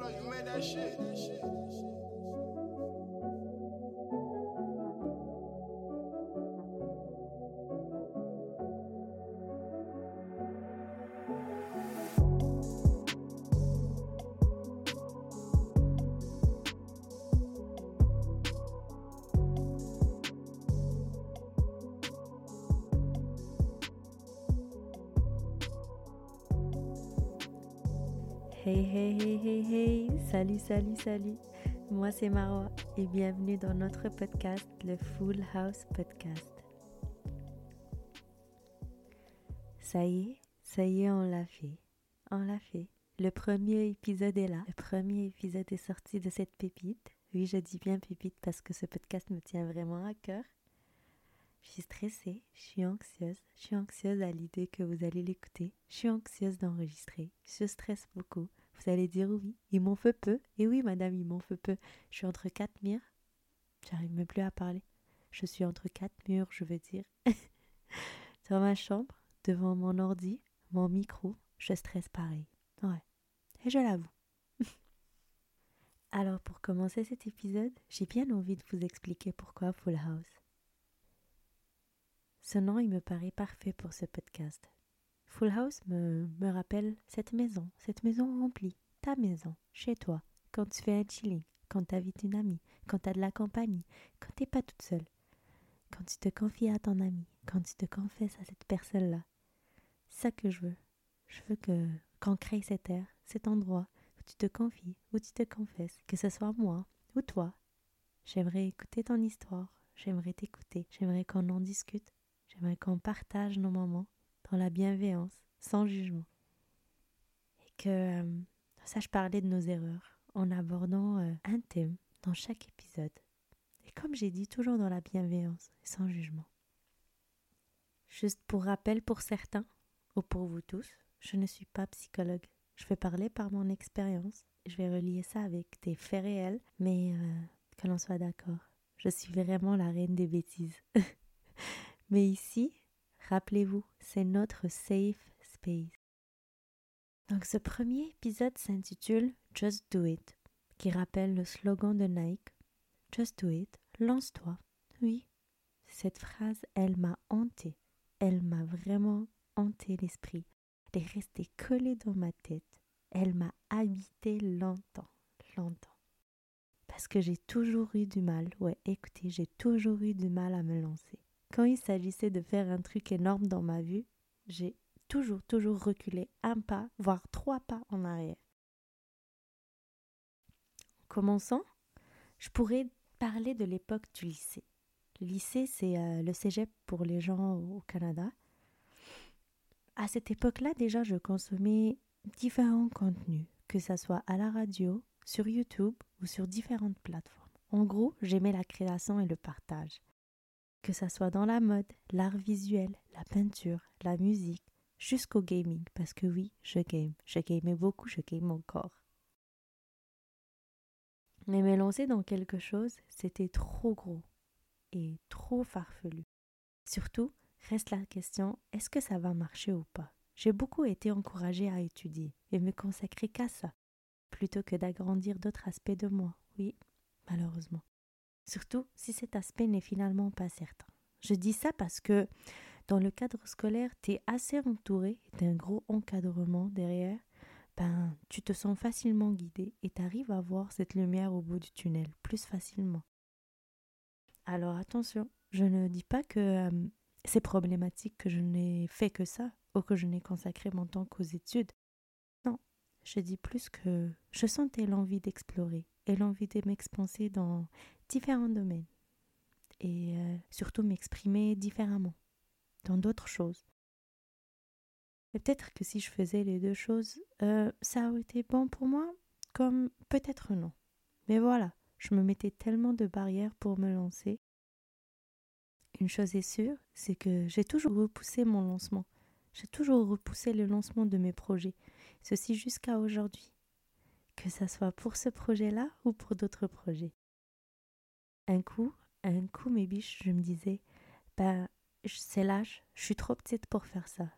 Lord, you made that shit. That shit, that shit. Salut salut moi c'est Marwa et bienvenue dans notre podcast, le Full House Podcast. Ça y est, ça y est, on l'a fait, on l'a fait. Le premier épisode est là, le premier épisode est sorti de cette pépite. Oui, je dis bien pépite parce que ce podcast me tient vraiment à cœur. Je suis stressée, je suis anxieuse, je suis anxieuse à l'idée que vous allez l'écouter, je suis anxieuse d'enregistrer, je stresse beaucoup. Vous allez dire oui, il m'en fait peu, et oui madame, il m'en fait peu. Je suis entre quatre murs, j'arrive même plus à parler. Je suis entre quatre murs, je veux dire. Dans ma chambre, devant mon ordi, mon micro, je stresse pareil. Ouais, et je l'avoue. Alors pour commencer cet épisode, j'ai bien envie de vous expliquer pourquoi Full House. Ce nom, il me paraît parfait pour ce podcast. Full House me, me rappelle cette maison, cette maison remplie, ta maison, chez toi, quand tu fais un chilling, quand tu invites une amie, quand tu as de la compagnie, quand t'es pas toute seule, quand tu te confies à ton ami, quand tu te confesses à cette personne-là. C'est ça que je veux. Je veux que qu'on crée cet air, cet endroit où tu te confies, où tu te confesses, que ce soit moi ou toi. J'aimerais écouter ton histoire, j'aimerais t'écouter, j'aimerais qu'on en discute, J'aimerais qu'on partage nos moments dans la bienveillance, sans jugement. Et que euh, sache parler de nos erreurs en abordant euh, un thème dans chaque épisode. Et comme j'ai dit, toujours dans la bienveillance sans jugement. Juste pour rappel pour certains, ou pour vous tous, je ne suis pas psychologue. Je vais parler par mon expérience. Je vais relier ça avec des faits réels, mais euh, que l'on soit d'accord. Je suis vraiment la reine des bêtises. Mais ici, rappelez-vous, c'est notre safe space. Donc ce premier épisode s'intitule Just Do It, qui rappelle le slogan de Nike. Just Do It, lance-toi. Oui, cette phrase, elle m'a hanté. Elle m'a vraiment hanté l'esprit. Elle est restée collée dans ma tête. Elle m'a habité longtemps, longtemps. Parce que j'ai toujours eu du mal, ouais, écoutez, j'ai toujours eu du mal à me lancer. Quand il s'agissait de faire un truc énorme dans ma vie, j'ai toujours, toujours reculé un pas, voire trois pas en arrière. En commençant, je pourrais parler de l'époque du lycée. Le lycée, c'est euh, le cégep pour les gens au Canada. À cette époque-là, déjà, je consommais différents contenus, que ce soit à la radio, sur YouTube ou sur différentes plateformes. En gros, j'aimais la création et le partage que ça soit dans la mode, l'art visuel, la peinture, la musique, jusqu'au gaming, parce que oui, je game, je gamais beaucoup, je game encore. Mais me lancer dans quelque chose, c'était trop gros et trop farfelu. Surtout, reste la question, est-ce que ça va marcher ou pas? J'ai beaucoup été encouragée à étudier et me consacrer qu'à ça, plutôt que d'agrandir d'autres aspects de moi, oui, malheureusement surtout si cet aspect n'est finalement pas certain. Je dis ça parce que dans le cadre scolaire, tu es assez entouré d'un gros encadrement derrière, ben, tu te sens facilement guidé et tu arrives à voir cette lumière au bout du tunnel plus facilement. Alors attention, je ne dis pas que euh, c'est problématique que je n'ai fait que ça ou que je n'ai consacré mon temps qu'aux études. Non, je dis plus que je sentais l'envie d'explorer et l'envie de m'expanser dans différents domaines et euh, surtout m'exprimer différemment dans d'autres choses. Peut-être que si je faisais les deux choses, euh, ça aurait été bon pour moi, comme peut-être non. Mais voilà, je me mettais tellement de barrières pour me lancer. Une chose est sûre, c'est que j'ai toujours repoussé mon lancement. J'ai toujours repoussé le lancement de mes projets, ceci jusqu'à aujourd'hui que ça soit pour ce projet-là ou pour d'autres projets. Un coup, un coup, mes biches, je me disais, ben, c'est l'âge, je suis trop petite pour faire ça.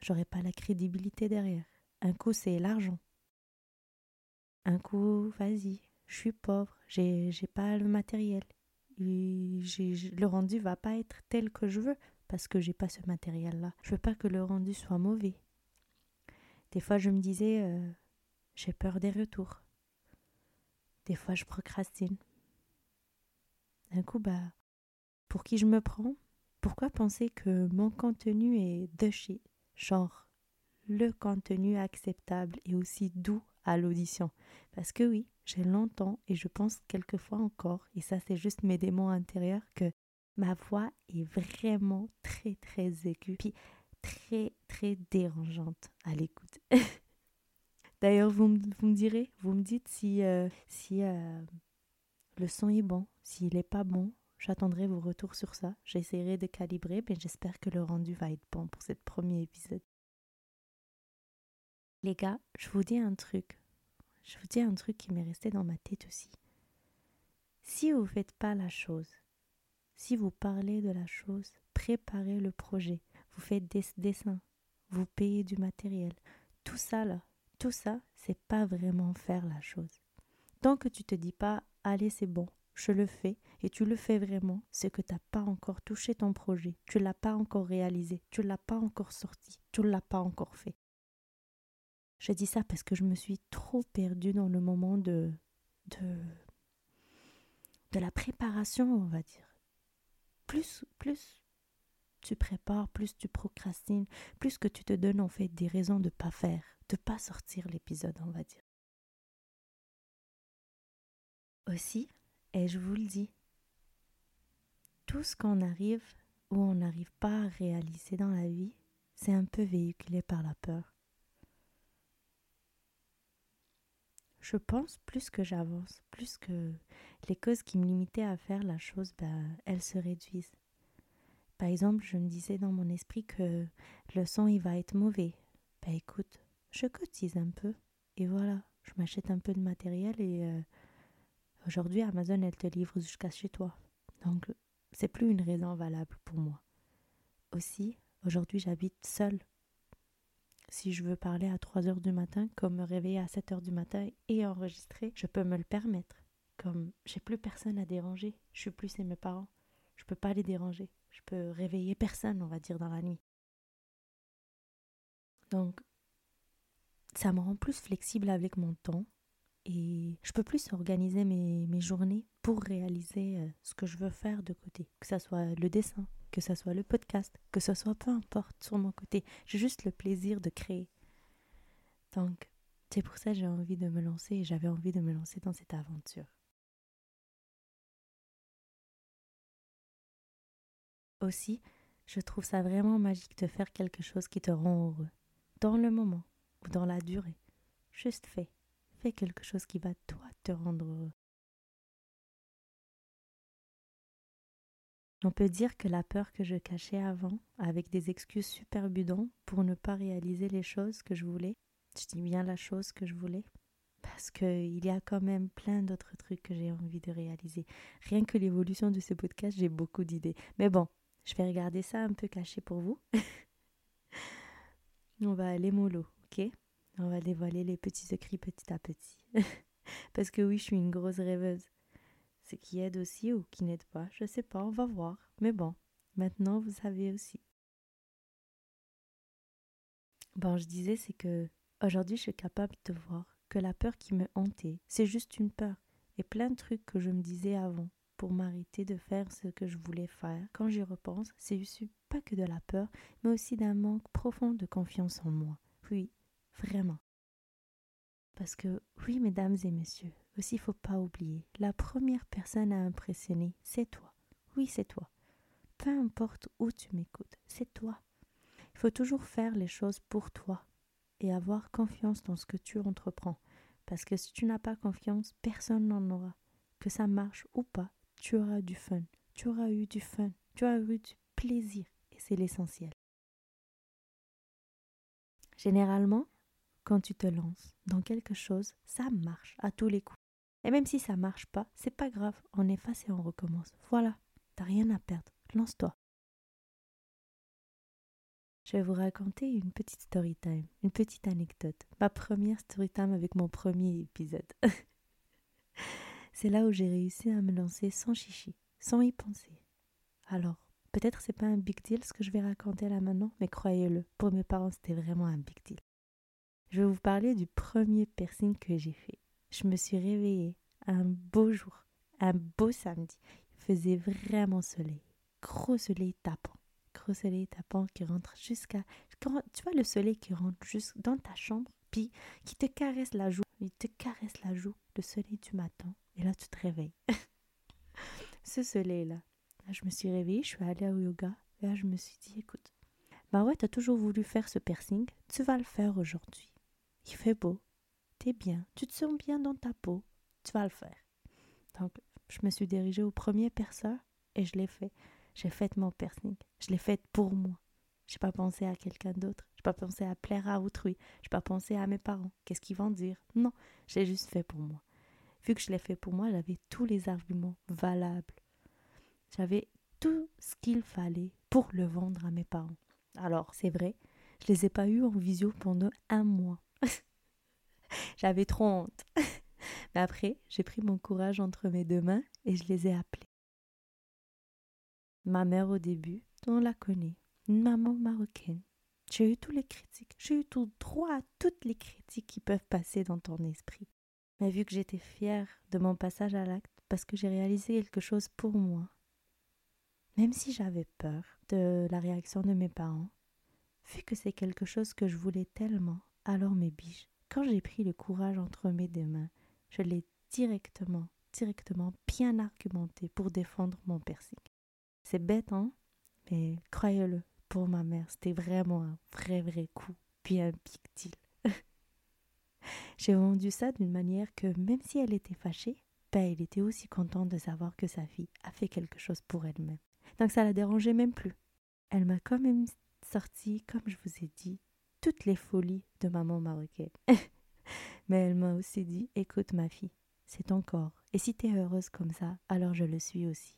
J'aurais pas la crédibilité derrière. Un coup, c'est l'argent. Un coup, vas-y, je suis pauvre, j'ai, pas le matériel. Le rendu va pas être tel que je veux parce que j'ai pas ce matériel-là. Je veux pas que le rendu soit mauvais. Des fois, je me disais, euh, j'ai peur des retours. Des fois, je procrastine. D'un coup, bah, pour qui je me prends? Pourquoi penser que mon contenu est de chez Genre, le contenu acceptable et aussi doux à l'audition. Parce que oui, j'ai longtemps et je pense quelquefois encore, et ça c'est juste mes démons intérieurs, que ma voix est vraiment très très aiguë, puis très très dérangeante à l'écoute. D'ailleurs, vous, me direz, vous me dites si, euh, euh, le son est bon, s'il n'est pas bon. J'attendrai vos retours sur ça. J'essaierai de calibrer, mais j'espère que le rendu va être bon pour ce premier épisode. Les gars, je vous dis un truc. Je vous dis un truc qui m'est resté dans ma tête aussi. Si vous ne faites pas la chose, si vous parlez de la chose, préparez le projet, vous faites des dessins, vous payez du matériel, tout ça là, tout ça, c'est pas vraiment faire la chose. Tant que tu te dis pas, allez, c'est bon, je le fais, et tu le fais vraiment, c'est que tu n'as pas encore touché ton projet, tu l'as pas encore réalisé, tu l'as pas encore sorti, tu l'as pas encore fait. Je dis ça parce que je me suis trop perdue dans le moment de, de, de la préparation, on va dire. Plus, plus tu prépares, plus tu procrastines, plus que tu te donnes en fait des raisons de ne pas faire, de pas sortir l'épisode, on va dire. Aussi, et je vous le dis, tout ce qu'on arrive ou on n'arrive pas à réaliser dans la vie, c'est un peu véhiculé par la peur. je pense plus que j'avance, plus que les causes qui me limitaient à faire la chose, ben, elles se réduisent. Par exemple, je me disais dans mon esprit que le son il va être mauvais. Ben écoute, je cotise un peu et voilà, je m'achète un peu de matériel et euh, aujourd'hui Amazon elle te livre jusqu'à chez toi. Donc c'est plus une raison valable pour moi. Aussi, aujourd'hui j'habite seule si je veux parler à 3 heures du matin, comme me réveiller à 7 heures du matin et enregistrer, je peux me le permettre. Comme j'ai plus personne à déranger, je suis plus chez mes parents, je peux pas les déranger. Je peux réveiller personne, on va dire, dans la nuit. Donc, ça me rend plus flexible avec mon temps et je peux plus organiser mes, journées pour réaliser euh, ce que je veux faire de côté, que ce soit le dessin, que ce soit le podcast, que ce soit peu importe sur mon côté. J'ai juste le plaisir de créer. Donc, c'est pour ça que j'ai envie de me lancer et j'avais envie de me lancer dans cette aventure. Aussi, je trouve ça vraiment magique de faire quelque chose qui te rend heureux, dans le moment ou dans la durée. Juste fais. Fais quelque chose qui va toi te rendre heureux. On peut dire que la peur que je cachais avant, avec des excuses super pour ne pas réaliser les choses que je voulais, je dis bien la chose que je voulais, parce qu'il y a quand même plein d'autres trucs que j'ai envie de réaliser. Rien que l'évolution de ce podcast, j'ai beaucoup d'idées. Mais bon, je vais regarder ça un peu caché pour vous. On va aller mollo, ok On va dévoiler les petits secrets petit à petit. parce que oui, je suis une grosse rêveuse. Ce qui aide aussi ou qui n'aide pas, je sais pas, on va voir. Mais bon, maintenant vous savez aussi. Bon, je disais, c'est que aujourd'hui je suis capable de voir que la peur qui me hantait, c'est juste une peur. Et plein de trucs que je me disais avant pour m'arrêter de faire ce que je voulais faire, quand j'y repense, c'est issu pas que de la peur, mais aussi d'un manque profond de confiance en moi. Oui, vraiment. Parce que, oui, mesdames et messieurs, aussi, il faut pas oublier, la première personne à impressionner, c'est toi. Oui, c'est toi. Peu importe où tu m'écoutes, c'est toi. Il faut toujours faire les choses pour toi et avoir confiance dans ce que tu entreprends. Parce que si tu n'as pas confiance, personne n'en aura. Que ça marche ou pas, tu auras du fun. Tu auras eu du fun. Tu auras eu du plaisir. Et c'est l'essentiel. Généralement, quand tu te lances dans quelque chose, ça marche à tous les coups. Et même si ça marche pas, c'est pas grave, on efface et on recommence. Voilà, t'as rien à perdre, lance-toi. je vais vous raconter une petite story time, une petite anecdote. Ma première story time avec mon premier épisode. c'est là où j'ai réussi à me lancer sans chichi, sans y penser. Alors, peut-être c'est pas un big deal ce que je vais raconter là maintenant, mais croyez-le, pour mes parents c'était vraiment un big deal. Je vais vous parler du premier piercing que j'ai fait. Je me suis réveillée un beau jour, un beau samedi. Il faisait vraiment soleil, gros soleil tapant gros soleil tapant qui rentre jusqu'à. Tu vois le soleil qui rentre juste dans ta chambre, puis qui te caresse la joue. Il te caresse la joue, le soleil du matin, et là tu te réveilles. Ce soleil-là. je me suis réveillée, je suis allée au yoga, et là je me suis dit, écoute, bah ouais, t'as toujours voulu faire ce piercing, tu vas le faire aujourd'hui. Il fait beau, t'es bien, tu te sens bien dans ta peau, tu vas le faire. Donc, je me suis dirigée au premier perceur et je l'ai fait. J'ai fait mon piercing. Je l'ai fait pour moi. J'ai pas pensé à quelqu'un d'autre. J'ai pas pensé à plaire à autrui. J'ai pas pensé à mes parents. Qu'est-ce qu'ils vont dire? Non, j'ai juste fait pour moi. Vu que je l'ai fait pour moi, j'avais tous les arguments valables. J'avais tout ce qu'il fallait pour le vendre à mes parents. Alors, c'est vrai, je les ai pas eus en visio pendant un mois. J'avais trop honte. Mais après, j'ai pris mon courage entre mes deux mains et je les ai appelés. Ma mère au début, on la connaît, une maman marocaine. J'ai eu tous les critiques, j'ai eu tout droit à toutes les critiques qui peuvent passer dans ton esprit. Mais vu que j'étais fière de mon passage à l'acte, parce que j'ai réalisé quelque chose pour moi, même si j'avais peur de la réaction de mes parents, vu que c'est quelque chose que je voulais tellement, alors mes biches, quand j'ai pris le courage entre mes deux mains, je l'ai directement, directement bien argumenté pour défendre mon piercing. C'est bête, hein Mais croyez-le, pour ma mère, c'était vraiment un vrai, vrai coup, big deal. J'ai vendu ça d'une manière que même si elle était fâchée, ben, elle était aussi contente de savoir que sa fille a fait quelque chose pour elle-même. Donc ça la dérangeait même plus. Elle m'a quand même sorti, comme je vous ai dit, toutes les folies de maman marocaine. Mais elle m'a aussi dit, écoute ma fille, c'est ton corps. Et si t'es heureuse comme ça, alors je le suis aussi.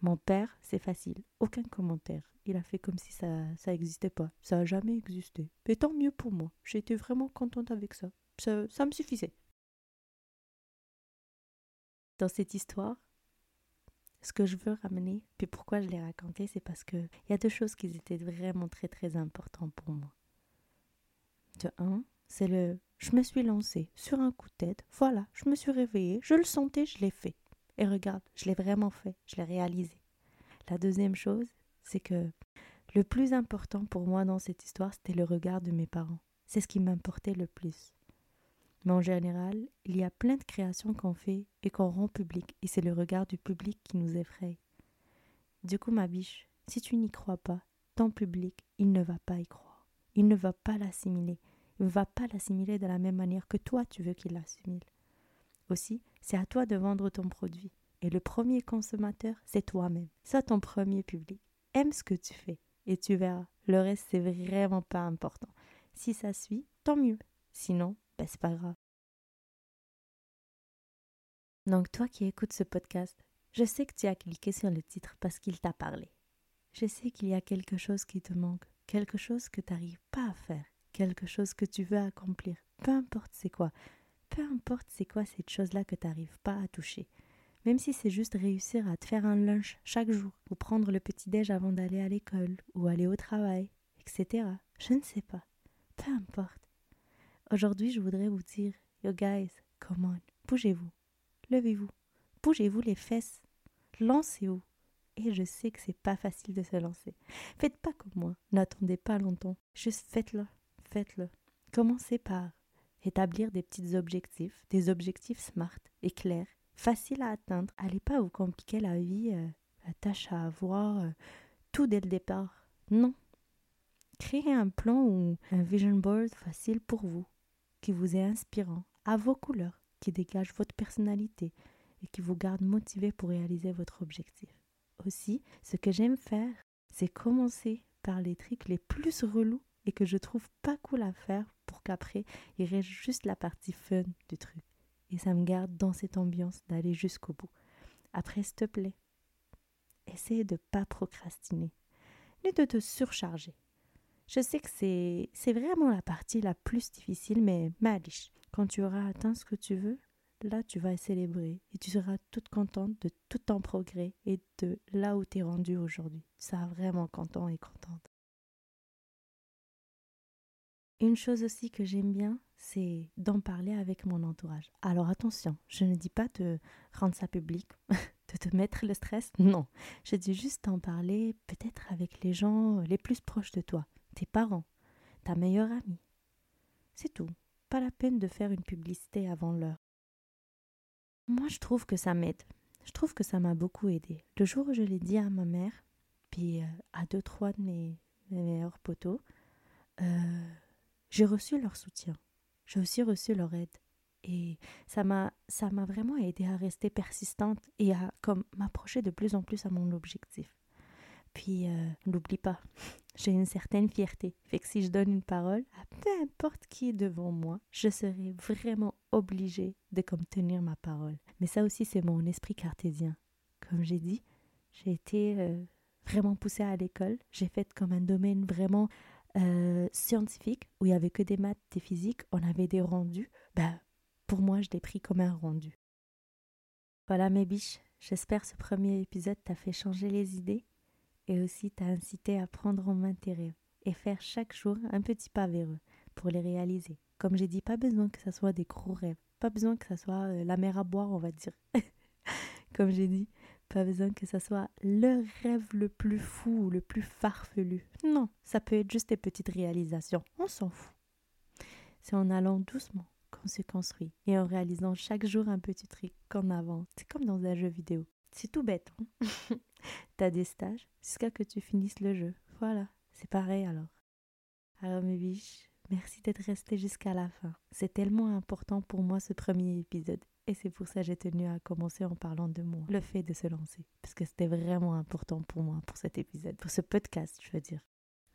Mon père, c'est facile, aucun commentaire. Il a fait comme si ça ça n'existait pas. Ça n'a jamais existé. Mais tant mieux pour moi. J'étais vraiment contente avec ça. ça. Ça me suffisait. Dans cette histoire, ce que je veux ramener, puis pourquoi je l'ai raconté, c'est parce que il y a deux choses qui étaient vraiment très très importantes pour moi. De un, c'est le je me suis lancée sur un coup de tête, voilà, je me suis réveillée, je le sentais, je l'ai fait. Et regarde, je l'ai vraiment fait, je l'ai réalisé. La deuxième chose, c'est que le plus important pour moi dans cette histoire, c'était le regard de mes parents. C'est ce qui m'importait le plus. Mais en général, il y a plein de créations qu'on fait et qu'on rend public, et c'est le regard du public qui nous effraie. Du coup, ma biche, si tu n'y crois pas, ton public, il ne va pas y croire. Il ne va pas l'assimiler. Il ne va pas l'assimiler de la même manière que toi tu veux qu'il l'assimile. Aussi, c'est à toi de vendre ton produit. Et le premier consommateur, c'est toi-même. Sois ton premier public. Aime ce que tu fais et tu verras. Le reste, c'est vraiment pas important. Si ça suit, tant mieux. Sinon, ben, c'est pas grave. Donc, toi qui écoutes ce podcast, je sais que tu as cliqué sur le titre parce qu'il t'a parlé. Je sais qu'il y a quelque chose qui te manque, quelque chose que tu n'arrives pas à faire, quelque chose que tu veux accomplir, peu importe c'est quoi peu importe c'est quoi cette chose-là que tu n'arrives pas à toucher. Même si c'est juste réussir à te faire un lunch chaque jour, ou prendre le petit-déj avant d'aller à l'école, ou aller au travail, etc. Je ne sais pas. Peu importe. Aujourd'hui, je voudrais vous dire, yo guys, come on, bougez-vous. Levez-vous. Bougez-vous les fesses. Lancez-vous. Et je sais que c'est pas facile de se lancer. Faites pas comme moi. N'attendez pas longtemps. Juste faites-le. Faites-le. Commencez par établir des petits objectifs, des objectifs smart et clairs, faciles à atteindre. Allez pas vous compliquer la vie, euh, la tâche à avoir, euh, tout dès le départ. Non. Créez un plan ou un vision board facile pour vous, qui vous est inspirant, à vos couleurs, qui dégage votre personnalité et qui vous garde motivé pour réaliser votre objectif. Aussi, ce que j'aime faire, c'est commencer par les trucs les plus relous et que je trouve pas cool à faire pour qu'après il reste juste la partie fun du truc. Et ça me garde dans cette ambiance d'aller jusqu'au bout. Après, s'il te plaît, essaye de pas procrastiner, ni de te surcharger. Je sais que c'est, c'est vraiment la partie la plus difficile, mais malish. Quand tu auras atteint ce que tu veux, là tu vas célébrer et tu seras toute contente de tout ton progrès et de là où tu es rendu aujourd'hui. Tu seras vraiment content et contente. Une chose aussi que j'aime bien, c'est d'en parler avec mon entourage. Alors attention, je ne dis pas de rendre ça public, de te mettre le stress, non. Je dis juste d'en parler peut-être avec les gens les plus proches de toi, tes parents, ta meilleure amie. C'est tout. Pas la peine de faire une publicité avant l'heure. Moi, je trouve que ça m'aide. Je trouve que ça m'a beaucoup aidé. Le jour où je l'ai dit à ma mère, puis euh, à deux, trois de mes, meilleurs potos, euh, j'ai reçu leur soutien. J'ai aussi reçu leur aide. Et ça m'a, ça m'a vraiment aidé à rester persistante et à comme m'approcher de plus en plus à mon objectif. Puis, euh, n'oublie pas, j'ai une certaine fierté. Fait que si je donne une parole à peu importe qui devant moi, je serai vraiment obligée de comme tenir ma parole. Mais ça aussi, c'est mon esprit cartésien. Comme j'ai dit, j'ai été euh, vraiment poussée à l'école. J'ai fait comme un domaine vraiment euh, scientifique où il y avait que des maths, des physiques. On avait des rendus. Ben, pour moi, je l'ai pris comme un rendu. Voilà mes biches. J'espère ce premier épisode t'a fait changer les idées et aussi t'a incité à prendre en main tes rêves et faire chaque jour un petit pas vers eux pour les réaliser. Comme j'ai dit, pas besoin que ce soit des gros rêves, pas besoin que ce soit euh, la mer à boire, on va dire. Comme j'ai dit, pas besoin que ce soit le rêve le plus fou ou le plus farfelu. Non, ça peut être juste des petites réalisations. On s'en fout. C'est en allant doucement qu'on se construit et en réalisant chaque jour un petit truc qu'on avance. C'est comme dans un jeu vidéo. C'est tout bête. Hein T'as des stages jusqu'à que tu finisses le jeu. Voilà, c'est pareil alors. Alors mes biches, merci d'être resté jusqu'à la fin. C'est tellement important pour moi ce premier épisode. Et c'est pour ça que j'ai tenu à commencer en parlant de moi, le fait de se lancer. Parce que c'était vraiment important pour moi, pour cet épisode, pour ce podcast, je veux dire.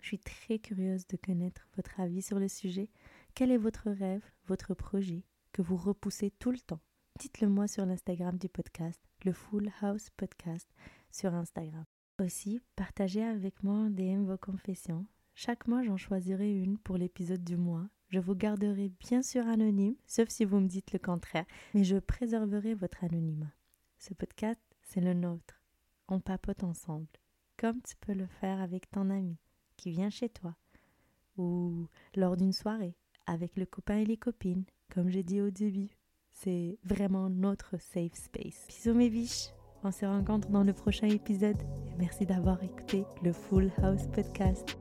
Je suis très curieuse de connaître votre avis sur le sujet. Quel est votre rêve, votre projet que vous repoussez tout le temps? Dites-le moi sur l'Instagram du podcast, le Full House Podcast sur Instagram. Aussi, partagez avec moi en DM vos confessions. Chaque mois, j'en choisirai une pour l'épisode du mois. Je vous garderai bien sûr anonyme, sauf si vous me dites le contraire, mais je préserverai votre anonymat. Ce podcast, c'est le nôtre. On papote ensemble, comme tu peux le faire avec ton ami qui vient chez toi, ou lors d'une soirée avec le copain et les copines, comme j'ai dit au début. C'est vraiment notre safe space. Bisous mes biches on se rencontre dans le prochain épisode. merci d'avoir écouté le Full House Podcast.